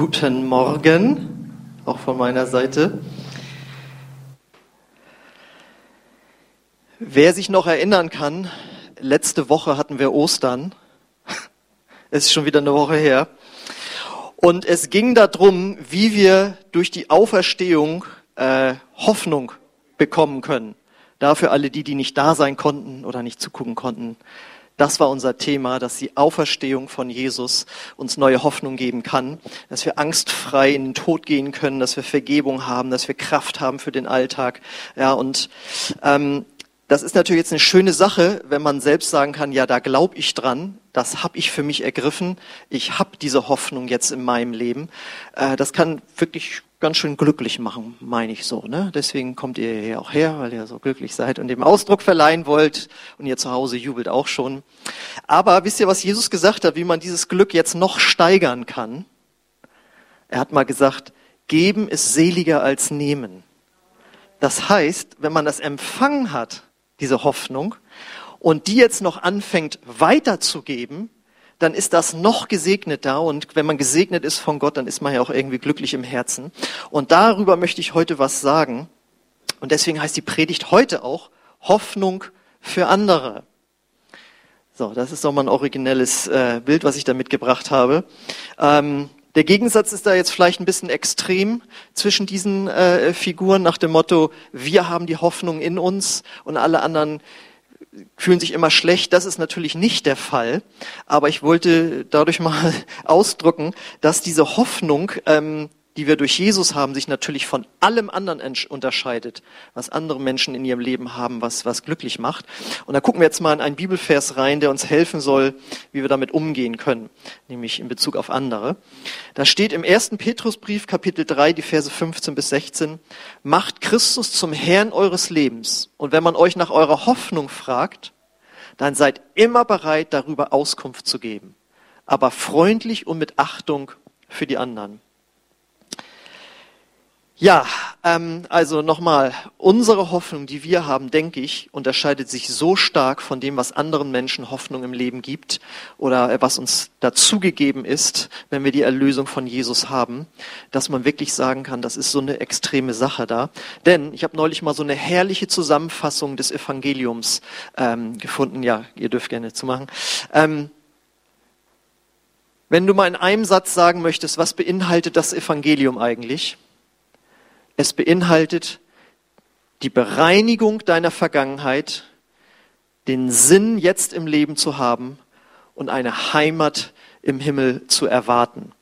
Guten Morgen, auch von meiner Seite. Wer sich noch erinnern kann, letzte Woche hatten wir Ostern. Es ist schon wieder eine Woche her. Und es ging darum, wie wir durch die Auferstehung äh, Hoffnung bekommen können. Dafür alle die, die nicht da sein konnten oder nicht zugucken konnten. Das war unser Thema, dass die Auferstehung von Jesus uns neue Hoffnung geben kann, dass wir angstfrei in den Tod gehen können, dass wir Vergebung haben, dass wir Kraft haben für den Alltag. Ja, und ähm, das ist natürlich jetzt eine schöne Sache, wenn man selbst sagen kann, ja, da glaube ich dran, das habe ich für mich ergriffen, ich habe diese Hoffnung jetzt in meinem Leben. Äh, das kann wirklich ganz schön glücklich machen, meine ich so. Ne? Deswegen kommt ihr hier auch her, weil ihr so glücklich seid und dem Ausdruck verleihen wollt. Und ihr zu Hause jubelt auch schon. Aber wisst ihr, was Jesus gesagt hat, wie man dieses Glück jetzt noch steigern kann? Er hat mal gesagt, geben ist seliger als nehmen. Das heißt, wenn man das empfangen hat, diese Hoffnung, und die jetzt noch anfängt weiterzugeben, dann ist das noch gesegneter. Und wenn man gesegnet ist von Gott, dann ist man ja auch irgendwie glücklich im Herzen. Und darüber möchte ich heute was sagen. Und deswegen heißt die Predigt heute auch Hoffnung für andere. So, das ist doch mal ein originelles äh, Bild, was ich da mitgebracht habe. Ähm, der Gegensatz ist da jetzt vielleicht ein bisschen extrem zwischen diesen äh, Figuren nach dem Motto, wir haben die Hoffnung in uns und alle anderen fühlen sich immer schlecht. Das ist natürlich nicht der Fall. Aber ich wollte dadurch mal ausdrücken, dass diese Hoffnung, ähm, die wir durch Jesus haben, sich natürlich von allem anderen unterscheidet, was andere Menschen in ihrem Leben haben, was, was glücklich macht. Und da gucken wir jetzt mal in einen Bibelvers rein, der uns helfen soll, wie wir damit umgehen können, nämlich in Bezug auf andere. Da steht im ersten Petrusbrief, Kapitel 3, die Verse 15 bis 16, macht Christus zum Herrn eures Lebens. Und wenn man euch nach eurer Hoffnung fragt, dann seid immer bereit, darüber Auskunft zu geben, aber freundlich und mit Achtung für die anderen. Ja, ähm, also nochmal, unsere Hoffnung, die wir haben, denke ich, unterscheidet sich so stark von dem, was anderen Menschen Hoffnung im Leben gibt oder was uns dazugegeben ist, wenn wir die Erlösung von Jesus haben, dass man wirklich sagen kann, das ist so eine extreme Sache da. Denn ich habe neulich mal so eine herrliche Zusammenfassung des Evangeliums ähm, gefunden. Ja, ihr dürft gerne zu machen. Ähm, wenn du mal in einem Satz sagen möchtest, was beinhaltet das Evangelium eigentlich? Es beinhaltet die Bereinigung deiner Vergangenheit, den Sinn jetzt im Leben zu haben und eine Heimat im Himmel zu erwarten.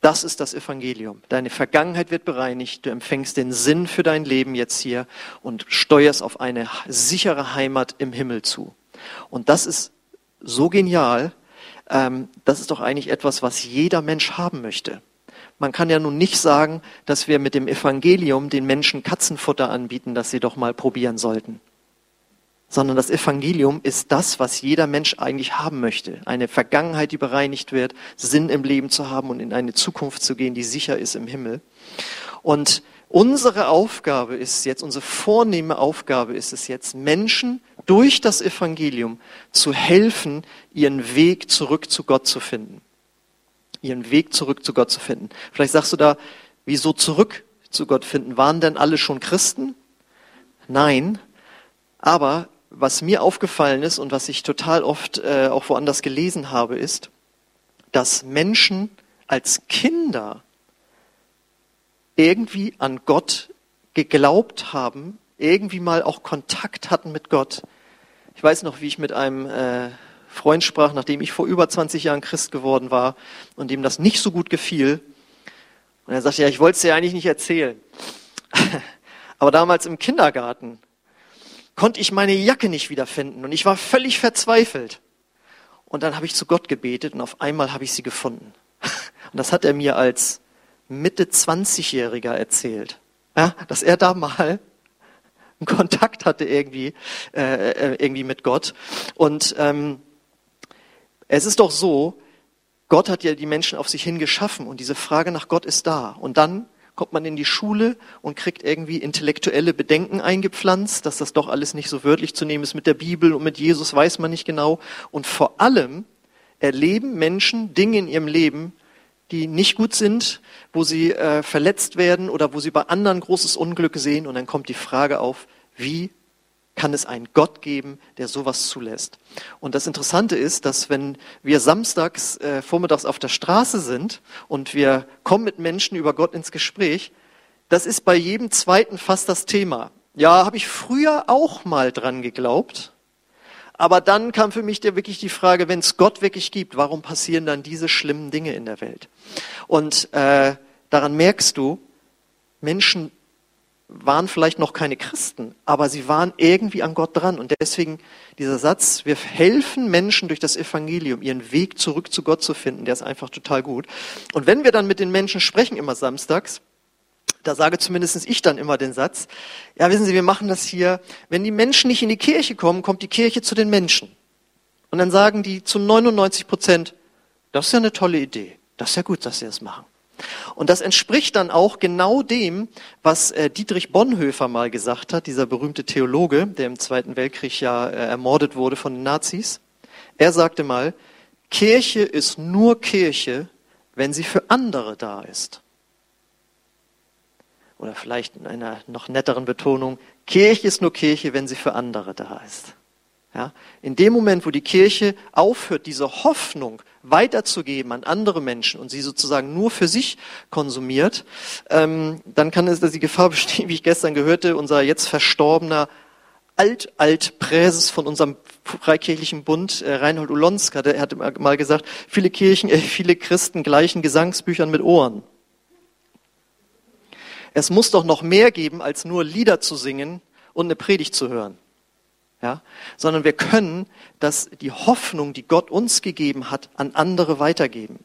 Das ist das Evangelium. Deine Vergangenheit wird bereinigt, du empfängst den Sinn für dein Leben jetzt hier und steuerst auf eine sichere Heimat im Himmel zu. Und das ist so genial, ähm, das ist doch eigentlich etwas, was jeder Mensch haben möchte. Man kann ja nun nicht sagen, dass wir mit dem Evangelium den Menschen Katzenfutter anbieten, das sie doch mal probieren sollten. Sondern das Evangelium ist das, was jeder Mensch eigentlich haben möchte. Eine Vergangenheit, die bereinigt wird, Sinn im Leben zu haben und in eine Zukunft zu gehen, die sicher ist im Himmel. Und unsere Aufgabe ist jetzt, unsere vornehme Aufgabe ist es jetzt, Menschen durch das Evangelium zu helfen, ihren Weg zurück zu Gott zu finden ihren Weg zurück zu Gott zu finden. Vielleicht sagst du da, wieso zurück zu Gott finden? Waren denn alle schon Christen? Nein, aber was mir aufgefallen ist und was ich total oft äh, auch woanders gelesen habe, ist, dass Menschen als Kinder irgendwie an Gott geglaubt haben, irgendwie mal auch Kontakt hatten mit Gott. Ich weiß noch, wie ich mit einem äh, Freund sprach, nachdem ich vor über 20 Jahren Christ geworden war und dem das nicht so gut gefiel. Und er sagte, ja, ich wollte es dir eigentlich nicht erzählen. Aber damals im Kindergarten konnte ich meine Jacke nicht wiederfinden und ich war völlig verzweifelt. Und dann habe ich zu Gott gebetet und auf einmal habe ich sie gefunden. Und das hat er mir als Mitte 20-Jähriger erzählt, ja, dass er da mal einen Kontakt hatte irgendwie, äh, äh irgendwie mit Gott. Und ähm, es ist doch so, Gott hat ja die Menschen auf sich hin geschaffen und diese Frage nach Gott ist da. Und dann kommt man in die Schule und kriegt irgendwie intellektuelle Bedenken eingepflanzt, dass das doch alles nicht so wörtlich zu nehmen ist mit der Bibel und mit Jesus weiß man nicht genau. Und vor allem erleben Menschen Dinge in ihrem Leben, die nicht gut sind, wo sie äh, verletzt werden oder wo sie bei anderen großes Unglück sehen. Und dann kommt die Frage auf, wie kann es einen Gott geben, der sowas zulässt? Und das Interessante ist, dass wenn wir samstags äh, vormittags auf der Straße sind und wir kommen mit Menschen über Gott ins Gespräch, das ist bei jedem zweiten fast das Thema. Ja, habe ich früher auch mal dran geglaubt. Aber dann kam für mich wirklich die Frage, wenn es Gott wirklich gibt, warum passieren dann diese schlimmen Dinge in der Welt? Und äh, daran merkst du, Menschen waren vielleicht noch keine Christen, aber sie waren irgendwie an Gott dran. Und deswegen dieser Satz, wir helfen Menschen durch das Evangelium, ihren Weg zurück zu Gott zu finden, der ist einfach total gut. Und wenn wir dann mit den Menschen sprechen, immer samstags, da sage zumindest ich dann immer den Satz, ja, wissen Sie, wir machen das hier, wenn die Menschen nicht in die Kirche kommen, kommt die Kirche zu den Menschen. Und dann sagen die zu 99 Prozent, das ist ja eine tolle Idee, das ist ja gut, dass Sie das machen. Und das entspricht dann auch genau dem, was äh, Dietrich Bonhoeffer mal gesagt hat, dieser berühmte Theologe, der im Zweiten Weltkrieg ja äh, ermordet wurde von den Nazis. Er sagte mal, Kirche ist nur Kirche, wenn sie für andere da ist oder vielleicht in einer noch netteren Betonung, Kirche ist nur Kirche, wenn sie für andere da ist. Ja, in dem Moment, wo die Kirche aufhört, diese Hoffnung weiterzugeben an andere Menschen und sie sozusagen nur für sich konsumiert, ähm, dann kann es die Gefahr bestehen, wie ich gestern gehörte, unser jetzt verstorbener Alt-Alt-Präses von unserem Freikirchlichen Bund, äh, Reinhold Ulonska, der hatte mal gesagt, viele Kirchen, äh, viele Christen gleichen Gesangsbüchern mit Ohren. Es muss doch noch mehr geben, als nur Lieder zu singen und eine Predigt zu hören. Ja, sondern wir können das, die Hoffnung, die Gott uns gegeben hat, an andere weitergeben.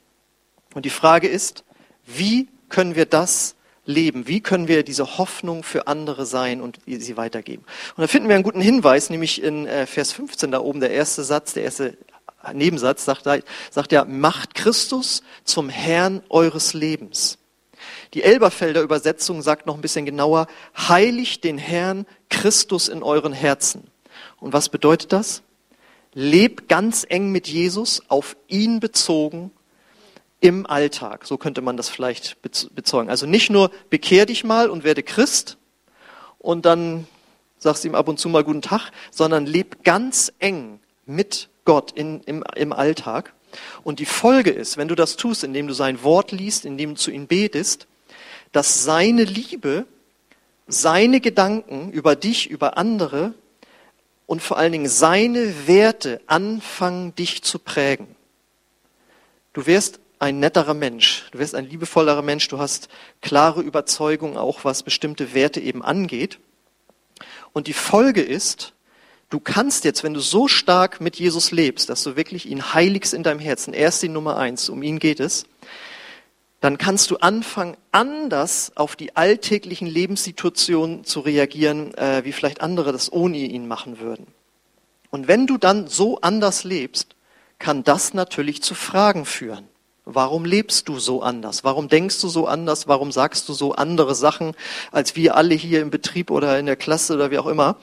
Und die Frage ist, wie können wir das leben? Wie können wir diese Hoffnung für andere sein und sie weitergeben? Und da finden wir einen guten Hinweis, nämlich in äh, Vers 15 da oben, der erste Satz, der erste Nebensatz sagt, sagt ja, macht Christus zum Herrn eures Lebens. Die Elberfelder Übersetzung sagt noch ein bisschen genauer, heiligt den Herrn Christus in euren Herzen. Und was bedeutet das? Lebt ganz eng mit Jesus, auf ihn bezogen, im Alltag. So könnte man das vielleicht bezeugen. Also nicht nur bekehr dich mal und werde Christ und dann sagst du ihm ab und zu mal guten Tag, sondern leb ganz eng mit Gott in, im, im Alltag. Und die Folge ist, wenn du das tust, indem du sein Wort liest, indem du zu ihm betest, dass seine Liebe, seine Gedanken über dich, über andere und vor allen Dingen seine Werte anfangen, dich zu prägen. Du wirst ein netterer Mensch, du wirst ein liebevollerer Mensch, du hast klare Überzeugungen auch, was bestimmte Werte eben angeht. Und die Folge ist, du kannst jetzt, wenn du so stark mit Jesus lebst, dass du wirklich ihn heiligst in deinem Herzen, er ist die Nummer eins, um ihn geht es, dann kannst du anfangen, anders auf die alltäglichen Lebenssituationen zu reagieren, äh, wie vielleicht andere das ohne ihn machen würden. Und wenn du dann so anders lebst, kann das natürlich zu Fragen führen. Warum lebst du so anders? Warum denkst du so anders? Warum sagst du so andere Sachen als wir alle hier im Betrieb oder in der Klasse oder wie auch immer?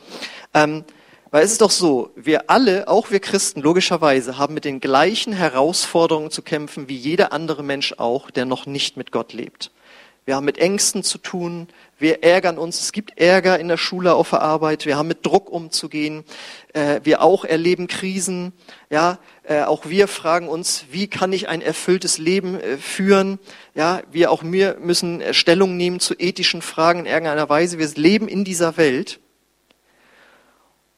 Ähm, weil es ist doch so, wir alle, auch wir Christen, logischerweise, haben mit den gleichen Herausforderungen zu kämpfen wie jeder andere Mensch auch, der noch nicht mit Gott lebt. Wir haben mit Ängsten zu tun, wir ärgern uns, es gibt Ärger in der Schule, auf der Arbeit, wir haben mit Druck umzugehen, äh, wir auch erleben Krisen, ja, äh, auch wir fragen uns, wie kann ich ein erfülltes Leben äh, führen, ja, wir auch wir müssen Stellung nehmen zu ethischen Fragen in irgendeiner Weise, wir leben in dieser Welt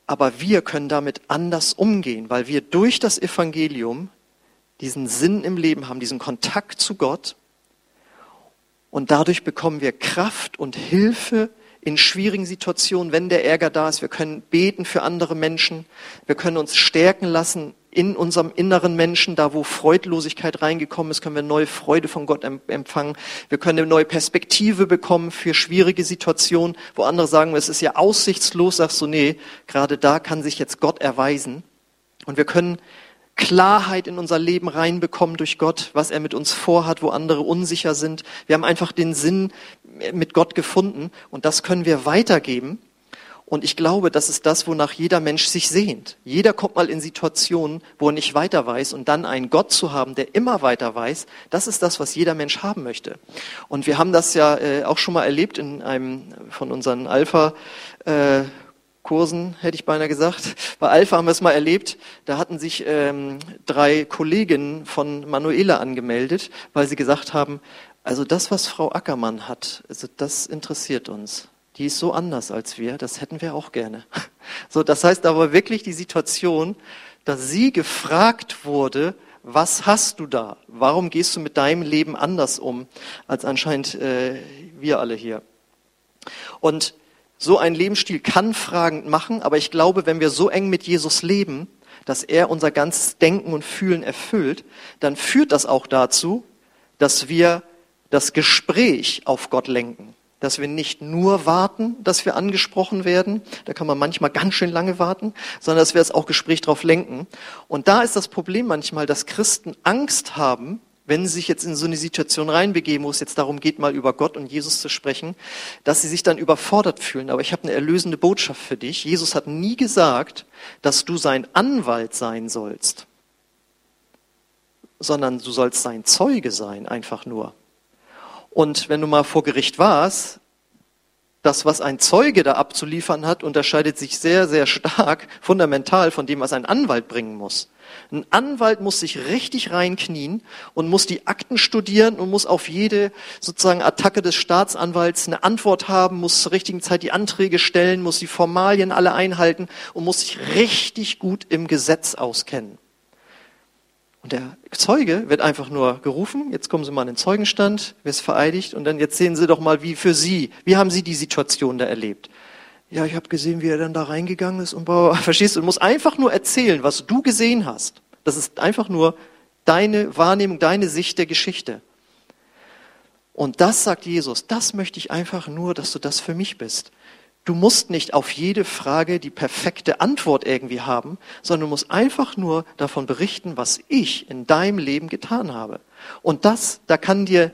aber wir können damit anders umgehen, weil wir durch das Evangelium diesen Sinn im Leben haben, diesen Kontakt zu Gott. Und dadurch bekommen wir Kraft und Hilfe in schwierigen Situationen, wenn der Ärger da ist. Wir können beten für andere Menschen. Wir können uns stärken lassen in unserem inneren Menschen, da wo Freudlosigkeit reingekommen ist, können wir neue Freude von Gott empfangen. Wir können eine neue Perspektive bekommen für schwierige Situationen, wo andere sagen, es ist ja aussichtslos, sagst du, nee, gerade da kann sich jetzt Gott erweisen. Und wir können Klarheit in unser Leben reinbekommen durch Gott, was er mit uns vorhat, wo andere unsicher sind. Wir haben einfach den Sinn mit Gott gefunden und das können wir weitergeben. Und ich glaube, das ist das, wonach jeder Mensch sich sehnt. Jeder kommt mal in Situationen, wo er nicht weiter weiß. Und dann einen Gott zu haben, der immer weiter weiß, das ist das, was jeder Mensch haben möchte. Und wir haben das ja äh, auch schon mal erlebt in einem von unseren Alpha. Äh, Kursen, hätte ich beinahe gesagt. Bei Alpha haben wir es mal erlebt. Da hatten sich ähm, drei Kolleginnen von Manuela angemeldet, weil sie gesagt haben, also das, was Frau Ackermann hat, also das interessiert uns die ist so anders als wir, das hätten wir auch gerne. So, das heißt aber wirklich die Situation, dass sie gefragt wurde, was hast du da? Warum gehst du mit deinem Leben anders um als anscheinend äh, wir alle hier? Und so ein Lebensstil kann fragend machen, aber ich glaube, wenn wir so eng mit Jesus leben, dass er unser ganzes Denken und Fühlen erfüllt, dann führt das auch dazu, dass wir das Gespräch auf Gott lenken dass wir nicht nur warten, dass wir angesprochen werden, da kann man manchmal ganz schön lange warten, sondern dass wir das auch Gespräch drauf lenken. Und da ist das Problem manchmal, dass Christen Angst haben, wenn sie sich jetzt in so eine Situation reinbegeben, wo es jetzt darum geht, mal über Gott und Jesus zu sprechen, dass sie sich dann überfordert fühlen. Aber ich habe eine erlösende Botschaft für dich. Jesus hat nie gesagt, dass du sein Anwalt sein sollst, sondern du sollst sein Zeuge sein, einfach nur. Und wenn du mal vor Gericht warst, das, was ein Zeuge da abzuliefern hat, unterscheidet sich sehr, sehr stark, fundamental von dem, was ein Anwalt bringen muss. Ein Anwalt muss sich richtig reinknien und muss die Akten studieren und muss auf jede sozusagen Attacke des Staatsanwalts eine Antwort haben, muss zur richtigen Zeit die Anträge stellen, muss die Formalien alle einhalten und muss sich richtig gut im Gesetz auskennen. Und der Zeuge wird einfach nur gerufen, jetzt kommen Sie mal an den Zeugenstand, wirst vereidigt und dann jetzt sehen Sie doch mal, wie für Sie, wie haben Sie die Situation da erlebt? Ja, ich habe gesehen, wie er dann da reingegangen ist und verstehst du, du musst einfach nur erzählen, was du gesehen hast. Das ist einfach nur deine Wahrnehmung, deine Sicht der Geschichte. Und das sagt Jesus, das möchte ich einfach nur, dass du das für mich bist. Du musst nicht auf jede Frage die perfekte Antwort irgendwie haben, sondern du musst einfach nur davon berichten, was ich in deinem Leben getan habe. Und das, da kann dir,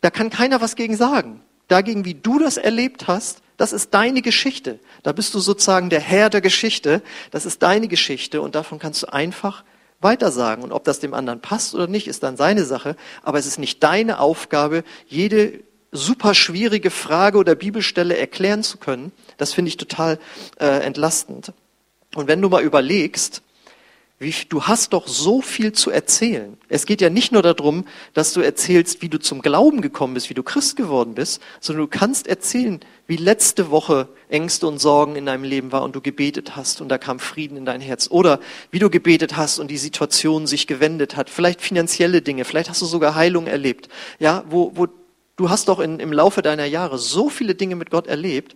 da kann keiner was gegen sagen. Dagegen, wie du das erlebt hast, das ist deine Geschichte. Da bist du sozusagen der Herr der Geschichte. Das ist deine Geschichte und davon kannst du einfach weitersagen. Und ob das dem anderen passt oder nicht, ist dann seine Sache. Aber es ist nicht deine Aufgabe, jede super schwierige Frage oder Bibelstelle erklären zu können, das finde ich total äh, entlastend. Und wenn du mal überlegst, wie, du hast doch so viel zu erzählen. Es geht ja nicht nur darum, dass du erzählst, wie du zum Glauben gekommen bist, wie du Christ geworden bist, sondern du kannst erzählen, wie letzte Woche Ängste und Sorgen in deinem Leben war und du gebetet hast und da kam Frieden in dein Herz. Oder wie du gebetet hast und die Situation sich gewendet hat. Vielleicht finanzielle Dinge, vielleicht hast du sogar Heilung erlebt. Ja, wo, wo Du hast doch in, im Laufe deiner Jahre so viele Dinge mit Gott erlebt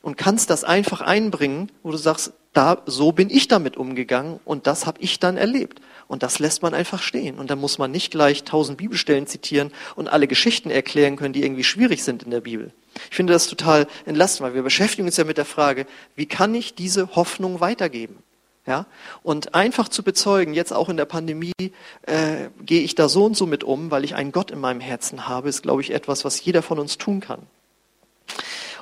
und kannst das einfach einbringen, wo du sagst, da so bin ich damit umgegangen und das habe ich dann erlebt. Und das lässt man einfach stehen. Und dann muss man nicht gleich tausend Bibelstellen zitieren und alle Geschichten erklären können, die irgendwie schwierig sind in der Bibel. Ich finde das total entlastend, weil wir beschäftigen uns ja mit der Frage, wie kann ich diese Hoffnung weitergeben? Ja? Und einfach zu bezeugen, jetzt auch in der Pandemie, äh, gehe ich da so und so mit um, weil ich einen Gott in meinem Herzen habe, ist, glaube ich, etwas, was jeder von uns tun kann.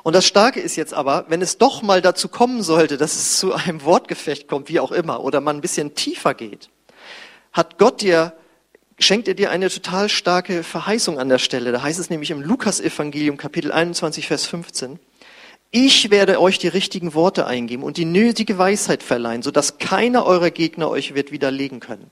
Und das Starke ist jetzt aber, wenn es doch mal dazu kommen sollte, dass es zu einem Wortgefecht kommt, wie auch immer, oder man ein bisschen tiefer geht, hat Gott dir, schenkt er dir eine total starke Verheißung an der Stelle. Da heißt es nämlich im Lukas-Evangelium, Kapitel 21, Vers 15, ich werde euch die richtigen Worte eingeben und die nötige Weisheit verleihen, sodass keiner eurer Gegner euch wird widerlegen können.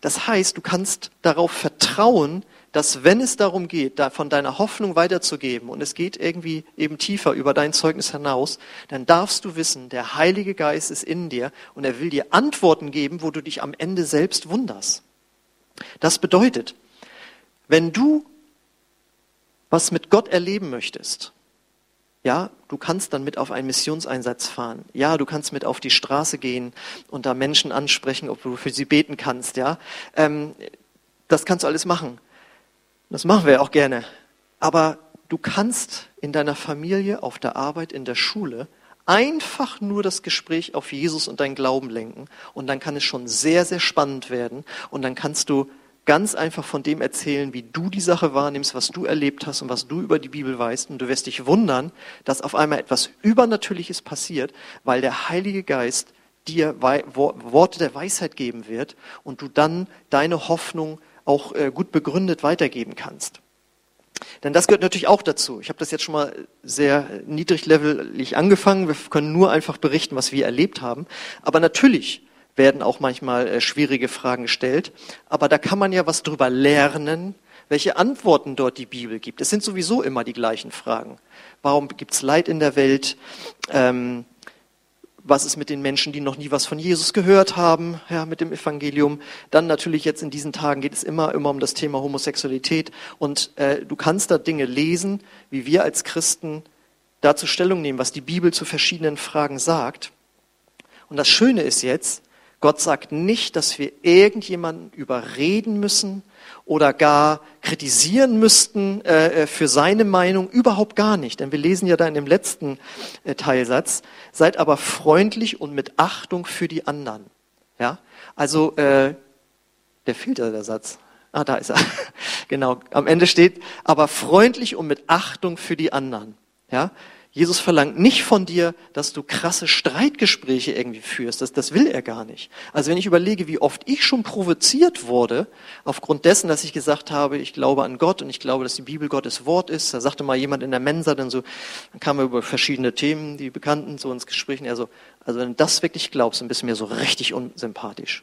Das heißt, du kannst darauf vertrauen, dass wenn es darum geht, da von deiner Hoffnung weiterzugeben und es geht irgendwie eben tiefer über dein Zeugnis hinaus, dann darfst du wissen, der Heilige Geist ist in dir und er will dir Antworten geben, wo du dich am Ende selbst wunderst. Das bedeutet, wenn du was mit Gott erleben möchtest, ja, du kannst dann mit auf einen Missionseinsatz fahren. Ja, du kannst mit auf die Straße gehen und da Menschen ansprechen, ob du für sie beten kannst. Ja, ähm, das kannst du alles machen. Das machen wir auch gerne. Aber du kannst in deiner Familie, auf der Arbeit, in der Schule einfach nur das Gespräch auf Jesus und deinen Glauben lenken und dann kann es schon sehr, sehr spannend werden und dann kannst du ganz einfach von dem erzählen, wie du die Sache wahrnimmst, was du erlebt hast und was du über die Bibel weißt. Und du wirst dich wundern, dass auf einmal etwas Übernatürliches passiert, weil der Heilige Geist dir Worte der Weisheit geben wird und du dann deine Hoffnung auch äh, gut begründet weitergeben kannst. Denn das gehört natürlich auch dazu. Ich habe das jetzt schon mal sehr niedriglevelig angefangen. Wir können nur einfach berichten, was wir erlebt haben. Aber natürlich werden auch manchmal äh, schwierige Fragen gestellt. Aber da kann man ja was drüber lernen, welche Antworten dort die Bibel gibt. Es sind sowieso immer die gleichen Fragen. Warum gibt es Leid in der Welt? Ähm, was ist mit den Menschen, die noch nie was von Jesus gehört haben, ja, mit dem Evangelium. Dann natürlich jetzt in diesen Tagen geht es immer, immer um das Thema Homosexualität. Und äh, du kannst da Dinge lesen, wie wir als Christen dazu Stellung nehmen, was die Bibel zu verschiedenen Fragen sagt. Und das Schöne ist jetzt, Gott sagt nicht, dass wir irgendjemanden überreden müssen oder gar kritisieren müssten äh, äh, für seine Meinung. Überhaupt gar nicht. Denn wir lesen ja da in dem letzten äh, Teilsatz, seid aber freundlich und mit Achtung für die anderen. Ja, also äh, der fehlt ja der Satz. Ah, da ist er. genau. Am Ende steht, aber freundlich und mit Achtung für die anderen. Ja, Jesus verlangt nicht von dir, dass du krasse Streitgespräche irgendwie führst. Das, das will er gar nicht. Also wenn ich überlege, wie oft ich schon provoziert wurde, aufgrund dessen, dass ich gesagt habe, ich glaube an Gott und ich glaube, dass die Bibel Gottes Wort ist. Da sagte mal jemand in der Mensa dann so, dann kam er über verschiedene Themen, die Bekannten so ins Gespräch und er so, also wenn du das wirklich glaubst, dann bist du mir so richtig unsympathisch.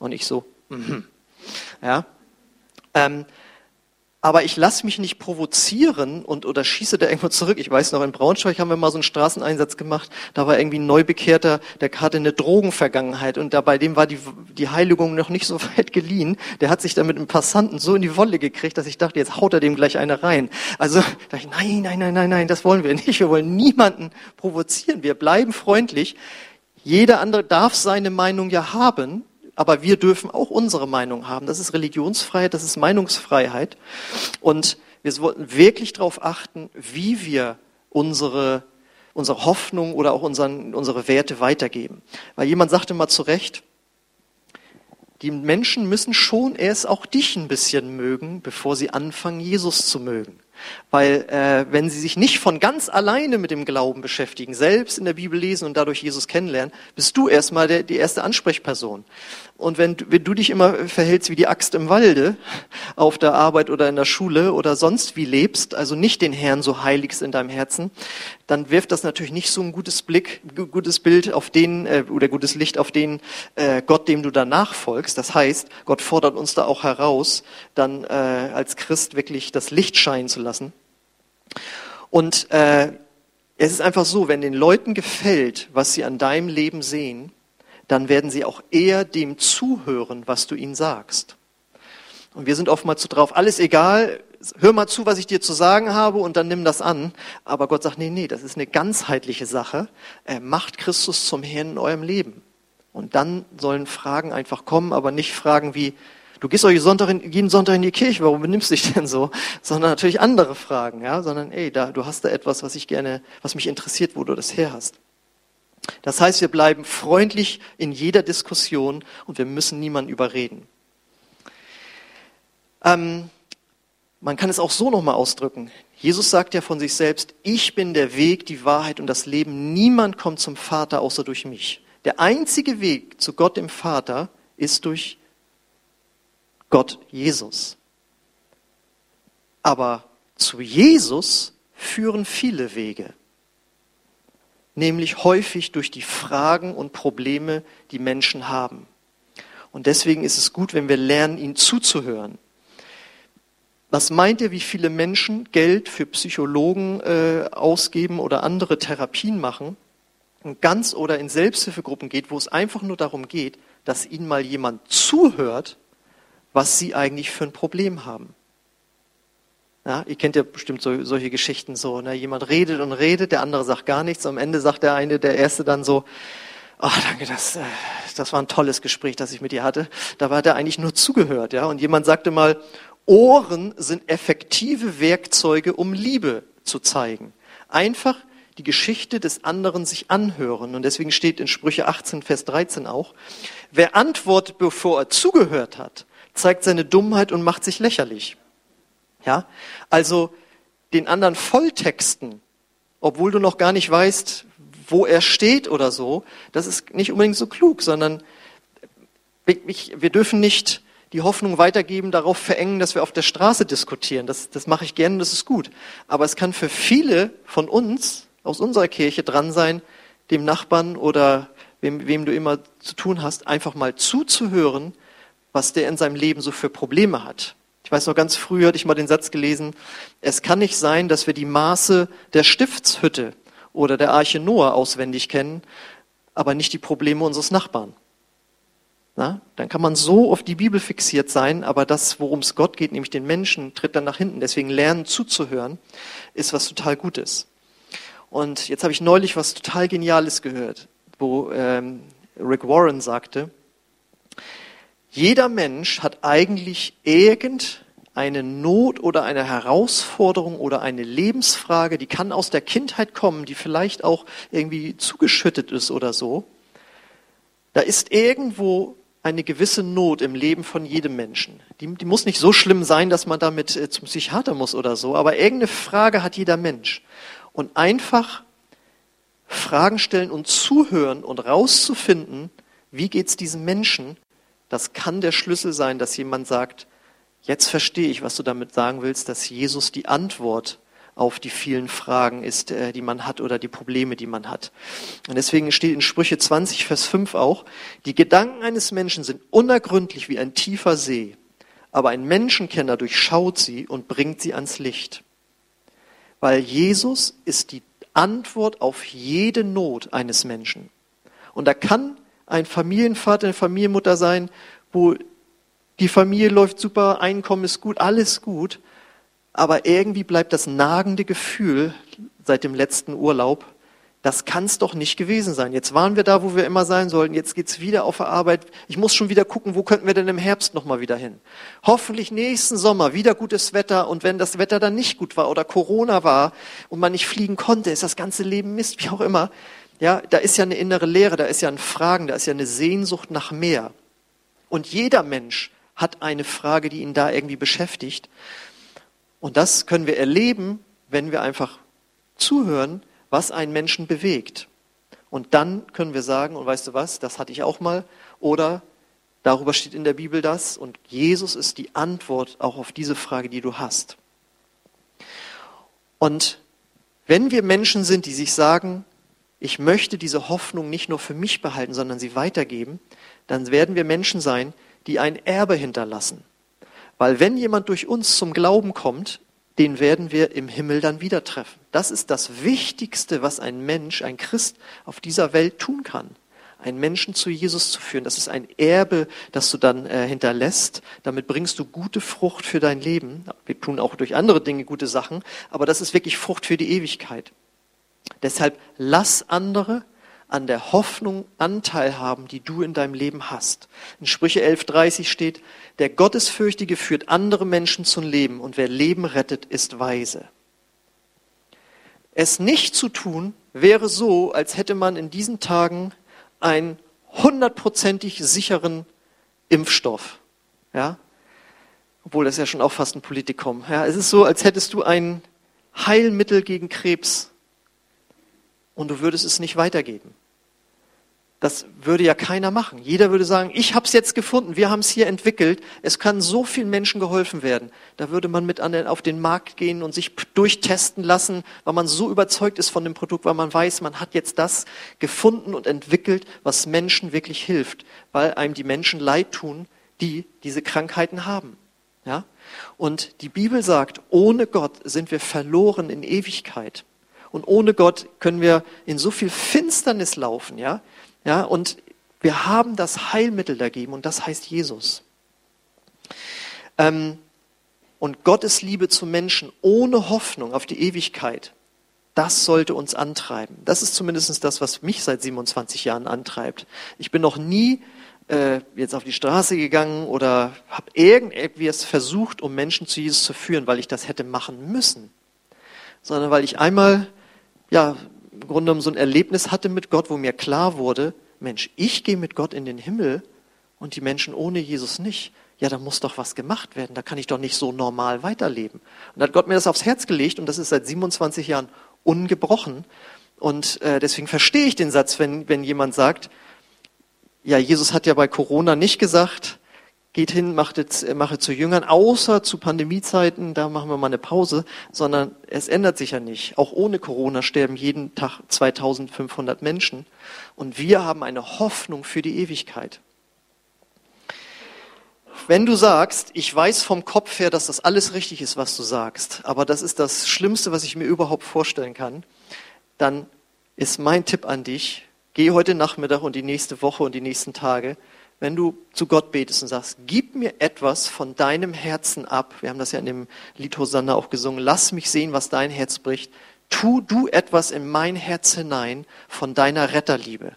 Und ich so, mhm. ja. Ähm, aber ich lasse mich nicht provozieren und oder schieße da irgendwo zurück. Ich weiß noch, in Braunschweig haben wir mal so einen Straßeneinsatz gemacht. Da war irgendwie ein Neubekehrter, der hatte eine Drogenvergangenheit und da bei dem war die, die Heiligung noch nicht so weit geliehen. Der hat sich da mit einem Passanten so in die Wolle gekriegt, dass ich dachte, jetzt haut er dem gleich eine rein. Also dachte ich, nein, nein, nein, nein, nein, das wollen wir nicht. Wir wollen niemanden provozieren. Wir bleiben freundlich. Jeder andere darf seine Meinung ja haben aber wir dürfen auch unsere Meinung haben. Das ist Religionsfreiheit, das ist Meinungsfreiheit. Und wir sollten wirklich darauf achten, wie wir unsere, unsere Hoffnung oder auch unseren, unsere Werte weitergeben. Weil jemand sagte mal zu Recht, die Menschen müssen schon erst auch dich ein bisschen mögen, bevor sie anfangen, Jesus zu mögen. Weil äh, wenn sie sich nicht von ganz alleine mit dem Glauben beschäftigen, selbst in der Bibel lesen und dadurch Jesus kennenlernen, bist du erstmal der, die erste Ansprechperson. Und wenn, wenn du dich immer verhältst wie die Axt im Walde, auf der Arbeit oder in der Schule oder sonst wie lebst, also nicht den Herrn so heiligst in deinem Herzen, dann wirft das natürlich nicht so ein gutes Blick, gutes Bild auf den äh, oder gutes Licht auf den äh, Gott, dem du danach folgst. Das heißt, Gott fordert uns da auch heraus, dann äh, als Christ wirklich das Licht scheinen zu lassen. Und äh, es ist einfach so, wenn den Leuten gefällt, was sie an deinem Leben sehen, dann werden sie auch eher dem zuhören, was du ihnen sagst. Und wir sind oftmals so drauf, alles egal, hör mal zu, was ich dir zu sagen habe und dann nimm das an. Aber Gott sagt, nee, nee, das ist eine ganzheitliche Sache. Er macht Christus zum Herrn in eurem Leben. Und dann sollen Fragen einfach kommen, aber nicht Fragen wie, du gehst heute Sonntag in, jeden Sonntag in die Kirche, warum benimmst du dich denn so? Sondern natürlich andere Fragen, ja, sondern, ey, da, du hast da etwas, was ich gerne, was mich interessiert, wo du das her hast. Das heißt, wir bleiben freundlich in jeder Diskussion und wir müssen niemanden überreden. Ähm, man kann es auch so nochmal ausdrücken. Jesus sagt ja von sich selbst, ich bin der Weg, die Wahrheit und das Leben. Niemand kommt zum Vater außer durch mich. Der einzige Weg zu Gott dem Vater ist durch Gott Jesus. Aber zu Jesus führen viele Wege nämlich häufig durch die Fragen und Probleme, die Menschen haben. Und deswegen ist es gut, wenn wir lernen, ihnen zuzuhören. Was meint ihr, wie viele Menschen Geld für Psychologen äh, ausgeben oder andere Therapien machen und ganz oder in Selbsthilfegruppen geht, wo es einfach nur darum geht, dass ihnen mal jemand zuhört, was sie eigentlich für ein Problem haben? Ja, ihr kennt ja bestimmt so, solche Geschichten so. Ne? Jemand redet und redet, der andere sagt gar nichts. Am Ende sagt der eine, der erste dann so, ach danke, das, äh, das war ein tolles Gespräch, das ich mit dir hatte. Da hat er eigentlich nur zugehört. Ja? Und jemand sagte mal, Ohren sind effektive Werkzeuge, um Liebe zu zeigen. Einfach die Geschichte des anderen sich anhören. Und deswegen steht in Sprüche 18, Vers 13 auch, wer antwortet, bevor er zugehört hat, zeigt seine Dummheit und macht sich lächerlich. Ja, also den anderen volltexten, obwohl du noch gar nicht weißt, wo er steht oder so, das ist nicht unbedingt so klug, sondern wir dürfen nicht die Hoffnung weitergeben, darauf verengen, dass wir auf der Straße diskutieren. Das, das mache ich gerne, das ist gut. Aber es kann für viele von uns aus unserer Kirche dran sein, dem Nachbarn oder wem, wem du immer zu tun hast, einfach mal zuzuhören, was der in seinem Leben so für Probleme hat. Ich weiß noch ganz früh hatte ich mal den Satz gelesen, es kann nicht sein, dass wir die Maße der Stiftshütte oder der Arche Noah auswendig kennen, aber nicht die Probleme unseres Nachbarn. Na, dann kann man so auf die Bibel fixiert sein, aber das, worum es Gott geht, nämlich den Menschen, tritt dann nach hinten. Deswegen lernen zuzuhören, ist was total Gutes. Und jetzt habe ich neulich was total Geniales gehört, wo ähm, Rick Warren sagte, jeder Mensch hat eigentlich irgendeine Not oder eine Herausforderung oder eine Lebensfrage, die kann aus der Kindheit kommen, die vielleicht auch irgendwie zugeschüttet ist oder so. Da ist irgendwo eine gewisse Not im Leben von jedem Menschen. Die, die muss nicht so schlimm sein, dass man damit äh, zum Psychiater muss oder so, aber irgendeine Frage hat jeder Mensch. Und einfach Fragen stellen und zuhören und rauszufinden, wie geht's diesem Menschen, das kann der Schlüssel sein, dass jemand sagt, jetzt verstehe ich, was du damit sagen willst, dass Jesus die Antwort auf die vielen Fragen ist, äh, die man hat oder die Probleme, die man hat. Und deswegen steht in Sprüche 20, Vers 5 auch, die Gedanken eines Menschen sind unergründlich wie ein tiefer See, aber ein Menschenkenner durchschaut sie und bringt sie ans Licht. Weil Jesus ist die Antwort auf jede Not eines Menschen. Und da kann ein Familienvater, eine Familienmutter sein, wo die Familie läuft super, Einkommen ist gut, alles gut, aber irgendwie bleibt das nagende Gefühl seit dem letzten Urlaub, das kann es doch nicht gewesen sein. Jetzt waren wir da, wo wir immer sein sollten. Jetzt geht's wieder auf der Arbeit. Ich muss schon wieder gucken, wo könnten wir denn im Herbst nochmal wieder hin? Hoffentlich nächsten Sommer wieder gutes Wetter. Und wenn das Wetter dann nicht gut war oder Corona war und man nicht fliegen konnte, ist das ganze Leben Mist, wie auch immer. Ja, da ist ja eine innere Leere, da ist ja ein Fragen, da ist ja eine Sehnsucht nach mehr. Und jeder Mensch hat eine Frage, die ihn da irgendwie beschäftigt. Und das können wir erleben, wenn wir einfach zuhören, was einen Menschen bewegt. Und dann können wir sagen, und weißt du was, das hatte ich auch mal, oder darüber steht in der Bibel das, und Jesus ist die Antwort auch auf diese Frage, die du hast. Und wenn wir Menschen sind, die sich sagen, ich möchte diese Hoffnung nicht nur für mich behalten, sondern sie weitergeben, dann werden wir Menschen sein, die ein Erbe hinterlassen. Weil wenn jemand durch uns zum Glauben kommt, den werden wir im Himmel dann wieder treffen. Das ist das Wichtigste, was ein Mensch, ein Christ auf dieser Welt tun kann. Einen Menschen zu Jesus zu führen. Das ist ein Erbe, das du dann äh, hinterlässt. Damit bringst du gute Frucht für dein Leben. Wir tun auch durch andere Dinge gute Sachen, aber das ist wirklich Frucht für die Ewigkeit. Deshalb lass andere an der Hoffnung Anteil haben, die du in deinem Leben hast. In Sprüche 11.30 steht, der Gottesfürchtige führt andere Menschen zum Leben und wer Leben rettet, ist weise. Es nicht zu tun wäre so, als hätte man in diesen Tagen einen hundertprozentig sicheren Impfstoff. Ja? Obwohl das ja schon auch fast ein Politikum. Ja, es ist so, als hättest du ein Heilmittel gegen Krebs und du würdest es nicht weitergeben. Das würde ja keiner machen. Jeder würde sagen, ich habe es jetzt gefunden, wir haben es hier entwickelt, es kann so vielen Menschen geholfen werden. Da würde man mit den, auf den Markt gehen und sich durchtesten lassen, weil man so überzeugt ist von dem Produkt, weil man weiß, man hat jetzt das gefunden und entwickelt, was Menschen wirklich hilft, weil einem die Menschen leid tun, die diese Krankheiten haben. Ja? Und die Bibel sagt, ohne Gott sind wir verloren in Ewigkeit. Und ohne Gott können wir in so viel Finsternis laufen, ja. Ja, und wir haben das Heilmittel dagegen und das heißt Jesus. Ähm, und Gottes Liebe zu Menschen ohne Hoffnung auf die Ewigkeit, das sollte uns antreiben. Das ist zumindest das, was mich seit 27 Jahren antreibt. Ich bin noch nie äh, jetzt auf die Straße gegangen oder habe irgendetwas versucht, um Menschen zu Jesus zu führen, weil ich das hätte machen müssen, sondern weil ich einmal ja, im Grunde genommen so ein Erlebnis hatte mit Gott, wo mir klar wurde, Mensch, ich gehe mit Gott in den Himmel und die Menschen ohne Jesus nicht. Ja, da muss doch was gemacht werden. Da kann ich doch nicht so normal weiterleben. Und da hat Gott mir das aufs Herz gelegt und das ist seit 27 Jahren ungebrochen. Und äh, deswegen verstehe ich den Satz, wenn, wenn jemand sagt, ja, Jesus hat ja bei Corona nicht gesagt, geht hin, macht jetzt, äh, mache zu Jüngern, außer zu Pandemiezeiten, da machen wir mal eine Pause, sondern es ändert sich ja nicht. Auch ohne Corona sterben jeden Tag 2500 Menschen und wir haben eine Hoffnung für die Ewigkeit. Wenn du sagst, ich weiß vom Kopf her, dass das alles richtig ist, was du sagst, aber das ist das Schlimmste, was ich mir überhaupt vorstellen kann, dann ist mein Tipp an dich, geh heute Nachmittag und die nächste Woche und die nächsten Tage, wenn du zu Gott betest und sagst, gib mir etwas von deinem Herzen ab, wir haben das ja in dem Lied Hosanna auch gesungen, lass mich sehen, was dein Herz bricht, tu du etwas in mein Herz hinein von deiner Retterliebe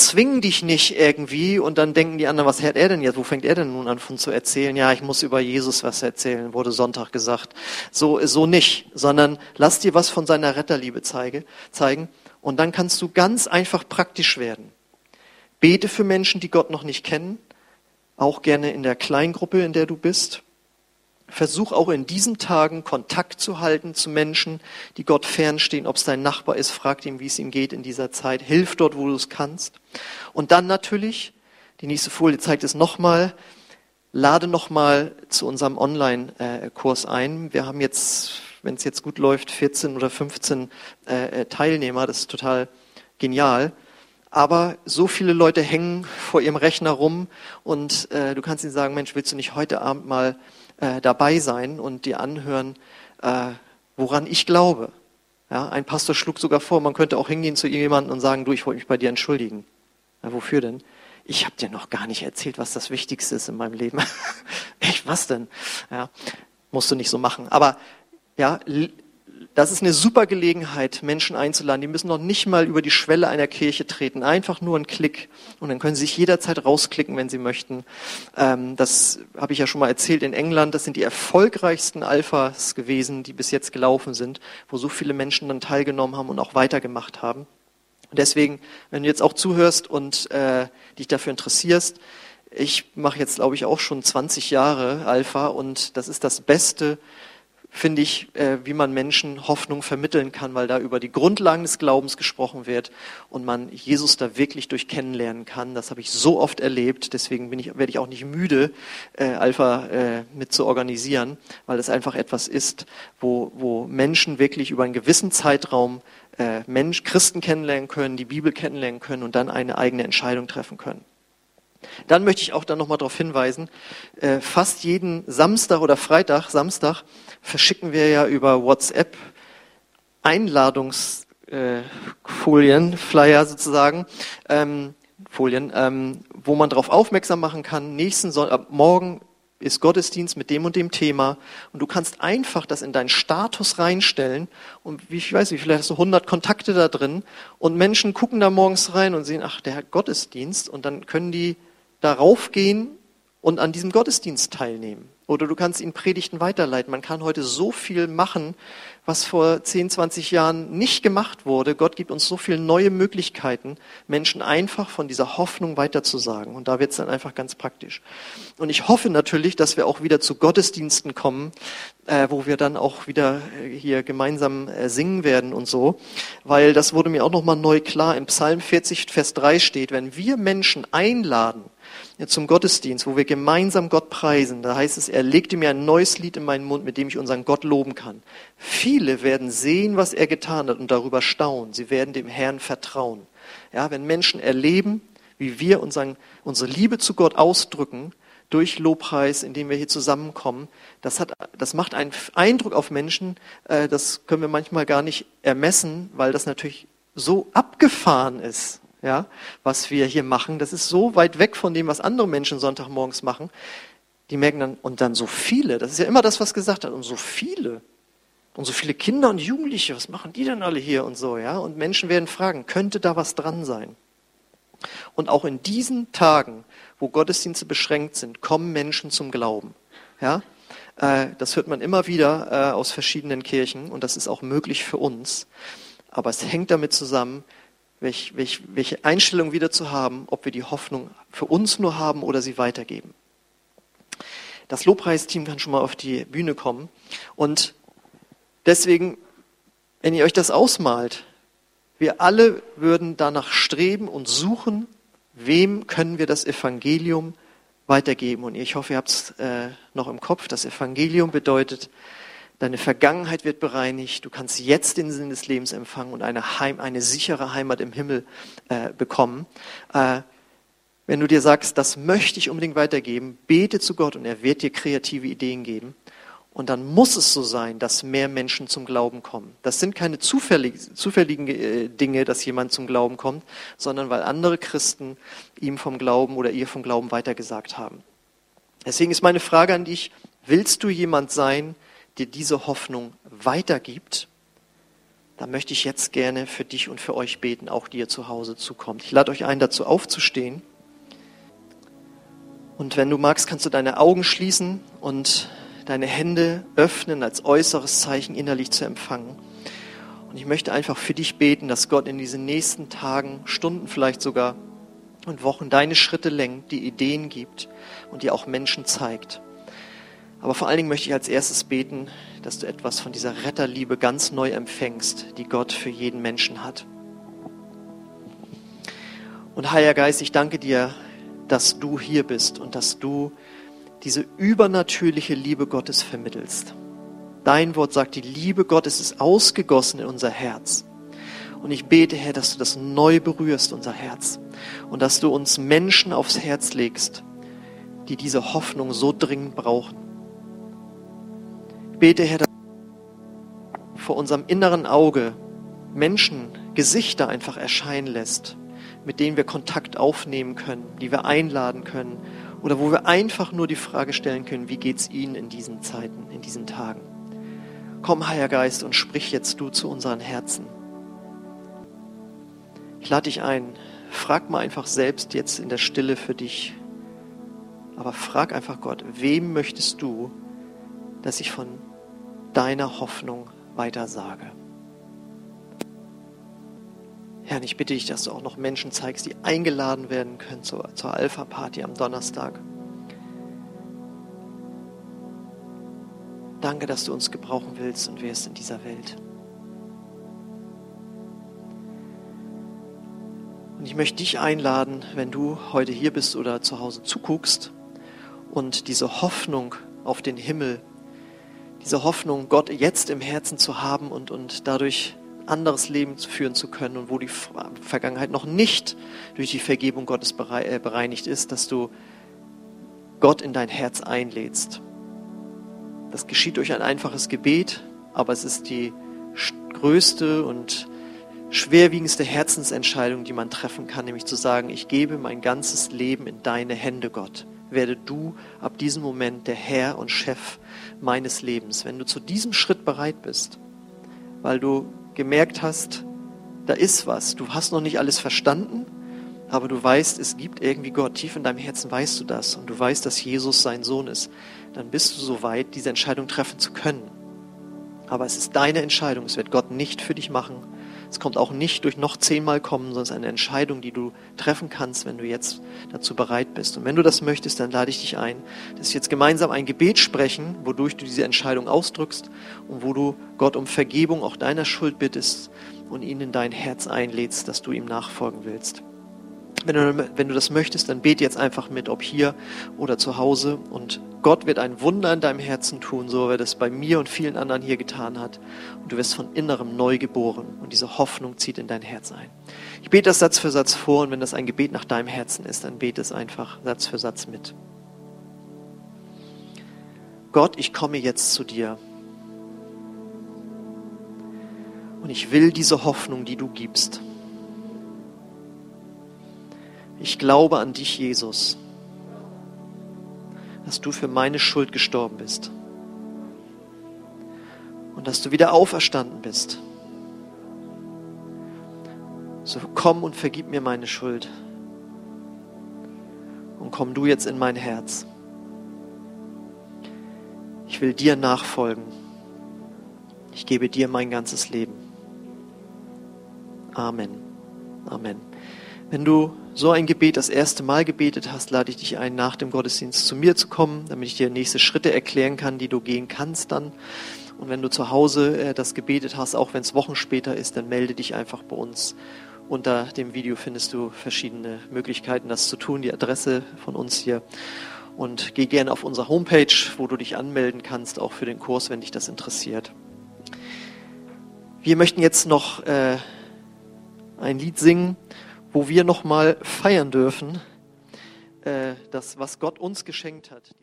zwingen dich nicht irgendwie und dann denken die anderen, was hat er denn jetzt? Wo fängt er denn nun an von zu erzählen? Ja, ich muss über Jesus was erzählen, wurde Sonntag gesagt. So, so nicht, sondern lass dir was von seiner Retterliebe zeige, zeigen und dann kannst du ganz einfach praktisch werden. Bete für Menschen, die Gott noch nicht kennen, auch gerne in der Kleingruppe, in der du bist. Versuch auch in diesen Tagen Kontakt zu halten zu Menschen, die Gott fernstehen. Ob es dein Nachbar ist, frag ihm, wie es ihm geht in dieser Zeit. Hilf dort, wo du es kannst. Und dann natürlich, die nächste Folie zeigt es nochmal, lade nochmal zu unserem Online-Kurs ein. Wir haben jetzt, wenn es jetzt gut läuft, 14 oder 15 äh, Teilnehmer. Das ist total genial. Aber so viele Leute hängen vor ihrem Rechner rum und äh, du kannst ihnen sagen, Mensch, willst du nicht heute Abend mal äh, dabei sein und dir anhören, äh, woran ich glaube. Ja, ein Pastor schlug sogar vor, man könnte auch hingehen zu jemandem und sagen, du, ich wollte mich bei dir entschuldigen. Ja, wofür denn? Ich habe dir noch gar nicht erzählt, was das Wichtigste ist in meinem Leben. Echt, was denn? Ja, musst du nicht so machen. Aber ja, das ist eine super Gelegenheit, Menschen einzuladen. Die müssen noch nicht mal über die Schwelle einer Kirche treten. Einfach nur ein Klick. Und dann können sie sich jederzeit rausklicken, wenn sie möchten. Ähm, das habe ich ja schon mal erzählt in England. Das sind die erfolgreichsten Alphas gewesen, die bis jetzt gelaufen sind, wo so viele Menschen dann teilgenommen haben und auch weitergemacht haben. Und deswegen, wenn du jetzt auch zuhörst und äh, dich dafür interessierst, ich mache jetzt, glaube ich, auch schon 20 Jahre Alpha und das ist das Beste, finde ich, äh, wie man Menschen Hoffnung vermitteln kann, weil da über die Grundlagen des Glaubens gesprochen wird und man Jesus da wirklich durch kennenlernen kann. Das habe ich so oft erlebt, deswegen bin ich, werde ich auch nicht müde, äh, Alpha äh, mit zu organisieren, weil es einfach etwas ist, wo, wo Menschen wirklich über einen gewissen Zeitraum äh, Mensch, Christen kennenlernen können, die Bibel kennenlernen können und dann eine eigene Entscheidung treffen können. Dann möchte ich auch dann nochmal darauf hinweisen, äh, fast jeden Samstag oder Freitag, Samstag, verschicken wir ja über WhatsApp Einladungsfolien, äh, Flyer sozusagen, ähm, Folien, ähm, wo man darauf aufmerksam machen kann, nächsten Sonntag, morgen ist Gottesdienst mit dem und dem Thema und du kannst einfach das in deinen Status reinstellen und wie, ich weiß nicht, vielleicht hast du 100 Kontakte da drin und Menschen gucken da morgens rein und sehen, ach, der hat Gottesdienst und dann können die darauf gehen und an diesem Gottesdienst teilnehmen. Oder du kannst ihnen Predigten weiterleiten. Man kann heute so viel machen, was vor 10, 20 Jahren nicht gemacht wurde. Gott gibt uns so viele neue Möglichkeiten, Menschen einfach von dieser Hoffnung weiterzusagen. Und da wird es dann einfach ganz praktisch. Und ich hoffe natürlich, dass wir auch wieder zu Gottesdiensten kommen, äh, wo wir dann auch wieder äh, hier gemeinsam äh, singen werden und so. Weil das wurde mir auch nochmal neu klar. Im Psalm 40, Vers 3 steht, wenn wir Menschen einladen, zum Gottesdienst, wo wir gemeinsam Gott preisen. Da heißt es, er legte mir ein neues Lied in meinen Mund, mit dem ich unseren Gott loben kann. Viele werden sehen, was er getan hat und darüber staunen. Sie werden dem Herrn vertrauen. Ja, wenn Menschen erleben, wie wir unseren, unsere Liebe zu Gott ausdrücken, durch Lobpreis, indem wir hier zusammenkommen, das, hat, das macht einen Eindruck auf Menschen, äh, das können wir manchmal gar nicht ermessen, weil das natürlich so abgefahren ist ja, was wir hier machen. Das ist so weit weg von dem, was andere Menschen Sonntagmorgens machen. Die merken dann, und dann so viele, das ist ja immer das, was gesagt hat, und so viele. Und so viele Kinder und Jugendliche, was machen die denn alle hier und so, ja? Und Menschen werden fragen, könnte da was dran sein? Und auch in diesen Tagen, wo Gottesdienste beschränkt sind, kommen Menschen zum Glauben, ja? Äh, das hört man immer wieder äh, aus verschiedenen Kirchen und das ist auch möglich für uns. aber es hängt damit zusammen, welch, welch, welche Einstellung wieder zu haben, ob wir die Hoffnung für uns nur haben oder sie weitergeben. Das Lobpreisteam kann schon mal auf die Bühne kommen. Und deswegen, wenn ihr euch das ausmalt, wir alle würden danach streben und suchen, wem können wir das Evangelium weitergeben. Und ich hoffe, ihr habt es äh, noch im Kopf. Das Evangelium bedeutet, deine Vergangenheit wird bereinigt, du kannst jetzt den Sinn des Lebens empfangen und eine, Heim, eine sichere Heimat im Himmel äh, bekommen. Äh, wenn du dir sagst, das möchte ich unbedingt weitergeben, bete zu Gott und er wird dir kreative Ideen geben. Und dann muss es so sein, dass mehr Menschen zum Glauben kommen. Das sind keine zufällig, zufälligen äh, Dinge, dass jemand zum Glauben kommt, sondern weil andere Christen ihm vom Glauben oder ihr vom Glauben weitergesagt haben. Deswegen ist meine Frage an dich, willst du jemand sein, der diese Hoffnung weitergibt? Dann möchte ich jetzt gerne für dich und für euch beten, auch die ihr zu Hause zukommt. Ich lade euch ein, dazu aufzustehen. Und wenn du magst, kannst du deine Augen schließen und deine Hände öffnen als äußeres Zeichen innerlich zu empfangen. Und ich möchte einfach für dich beten, dass Gott in diesen nächsten Tagen, Stunden vielleicht sogar und Wochen deine Schritte lenkt, die Ideen gibt und dir auch Menschen zeigt. Aber vor allen Dingen möchte ich als erstes beten, dass du etwas von dieser Retterliebe ganz neu empfängst, die Gott für jeden Menschen hat. Und Heiliger Geist, ich danke dir, dass du hier bist und dass du diese übernatürliche Liebe Gottes vermittelst. Dein Wort sagt, die Liebe Gottes ist ausgegossen in unser Herz. Und ich bete, Herr, dass du das neu berührst, unser Herz. Und dass du uns Menschen aufs Herz legst, die diese Hoffnung so dringend brauchen. Bete, Herr, dass vor unserem inneren Auge Menschen, Gesichter einfach erscheinen lässt, mit denen wir Kontakt aufnehmen können, die wir einladen können oder wo wir einfach nur die Frage stellen können, wie geht es Ihnen in diesen Zeiten, in diesen Tagen? Komm, Heiliger Geist, und sprich jetzt du zu unseren Herzen. Ich lade dich ein, frag mal einfach selbst jetzt in der Stille für dich, aber frag einfach Gott, wem möchtest du, dass ich von deiner Hoffnung weitersage? Herr, ich bitte dich, dass du auch noch Menschen zeigst, die eingeladen werden können zur, zur Alpha-Party am Donnerstag. Danke, dass du uns gebrauchen willst und wirst in dieser Welt. Und ich möchte dich einladen, wenn du heute hier bist oder zu Hause zuguckst und diese Hoffnung auf den Himmel, diese Hoffnung, Gott jetzt im Herzen zu haben und, und dadurch anderes Leben führen zu können und wo die Vergangenheit noch nicht durch die Vergebung Gottes äh, bereinigt ist, dass du Gott in dein Herz einlädst. Das geschieht durch ein einfaches Gebet, aber es ist die größte und schwerwiegendste Herzensentscheidung, die man treffen kann, nämlich zu sagen, ich gebe mein ganzes Leben in deine Hände, Gott. Werde du ab diesem Moment der Herr und Chef meines Lebens. Wenn du zu diesem Schritt bereit bist, weil du gemerkt hast, da ist was. Du hast noch nicht alles verstanden, aber du weißt, es gibt irgendwie Gott. Tief in deinem Herzen weißt du das und du weißt, dass Jesus sein Sohn ist. Dann bist du so weit, diese Entscheidung treffen zu können. Aber es ist deine Entscheidung. Es wird Gott nicht für dich machen. Es kommt auch nicht durch noch zehnmal kommen, sondern es ist eine Entscheidung, die du treffen kannst, wenn du jetzt dazu bereit bist. Und wenn du das möchtest, dann lade ich dich ein, dass wir jetzt gemeinsam ein Gebet sprechen, wodurch du diese Entscheidung ausdrückst und wo du Gott um Vergebung auch deiner Schuld bittest und ihn in dein Herz einlädst, dass du ihm nachfolgen willst. Wenn du, wenn du das möchtest, dann bete jetzt einfach mit, ob hier oder zu Hause. Und Gott wird ein Wunder in deinem Herzen tun, so wie er das bei mir und vielen anderen hier getan hat. Und du wirst von innerem neu geboren. Und diese Hoffnung zieht in dein Herz ein. Ich bete das Satz für Satz vor. Und wenn das ein Gebet nach deinem Herzen ist, dann bete es einfach Satz für Satz mit. Gott, ich komme jetzt zu dir. Und ich will diese Hoffnung, die du gibst ich glaube an dich, Jesus, dass du für meine Schuld gestorben bist und dass du wieder auferstanden bist. So komm und vergib mir meine Schuld und komm du jetzt in mein Herz. Ich will dir nachfolgen. Ich gebe dir mein ganzes Leben. Amen. Amen. Wenn du so ein Gebet das erste Mal gebetet hast, lade ich dich ein, nach dem Gottesdienst zu mir zu kommen, damit ich dir nächste Schritte erklären kann, die du gehen kannst dann. Und wenn du zu Hause äh, das gebetet hast, auch wenn es Wochen später ist, dann melde dich einfach bei uns. Unter dem Video findest du verschiedene Möglichkeiten, das zu tun, die Adresse von uns hier. Und geh gerne auf unsere Homepage, wo du dich anmelden kannst, auch für den Kurs, wenn dich das interessiert. Wir möchten jetzt noch äh, ein Lied singen, wo wir nochmal feiern dürfen, äh, das, was Gott uns geschenkt hat.